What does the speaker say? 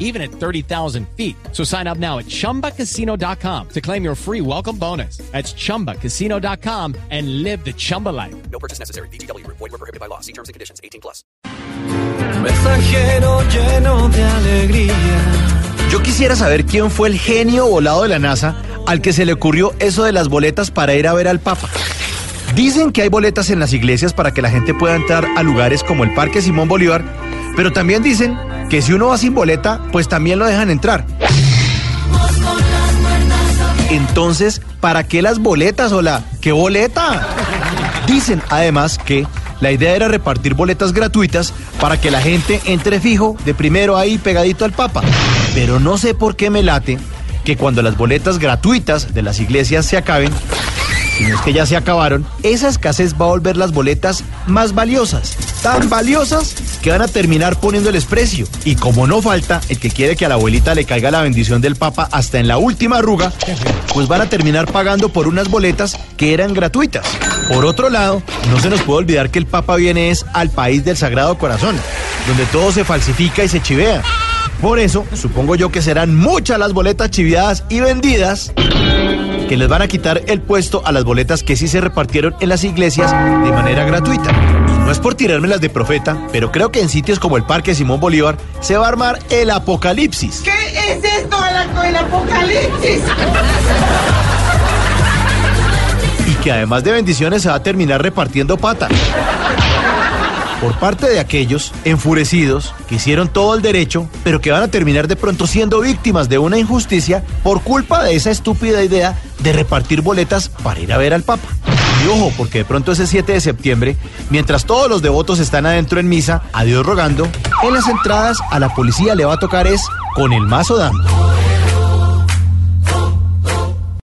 even at 30,000 feet. So sign up now at chumbacasino.com to claim your free welcome bonus. That's chumbacasino.com and live the Chumba life. No purchase necessary. BGW. Void were prohibited by law. See terms and conditions. 18 plus. Mensajero lleno de alegría. Yo quisiera saber quién fue el genio volado de la NASA al que se le ocurrió eso de las boletas para ir a ver al Papa. Dicen que hay boletas en las iglesias para que la gente pueda entrar a lugares como el Parque Simón Bolívar, pero también dicen que si uno va sin boleta, pues también lo dejan entrar. Entonces, ¿para qué las boletas, hola? ¿Qué boleta? Dicen además que la idea era repartir boletas gratuitas para que la gente entre fijo de primero ahí pegadito al Papa. Pero no sé por qué me late que cuando las boletas gratuitas de las iglesias se acaben, si no es que ya se acabaron, esa escasez va a volver las boletas más valiosas. Tan valiosas que van a terminar poniéndoles precio. Y como no falta el que quiere que a la abuelita le caiga la bendición del Papa hasta en la última arruga, pues van a terminar pagando por unas boletas que eran gratuitas. Por otro lado, no se nos puede olvidar que el Papa viene es al país del Sagrado Corazón, donde todo se falsifica y se chivea. Por eso, supongo yo que serán muchas las boletas chiviadas y vendidas que les van a quitar el puesto a las boletas que sí se repartieron en las iglesias de manera gratuita. Y no es por tirármelas de profeta, pero creo que en sitios como el Parque Simón Bolívar se va a armar el apocalipsis. ¿Qué es esto del apocalipsis? Y que además de bendiciones se va a terminar repartiendo pata. Por parte de aquellos enfurecidos que hicieron todo el derecho, pero que van a terminar de pronto siendo víctimas de una injusticia por culpa de esa estúpida idea de repartir boletas para ir a ver al Papa. Y ojo, porque de pronto ese 7 de septiembre, mientras todos los devotos están adentro en misa, a Dios rogando, en las entradas a la policía le va a tocar es con el mazo dando.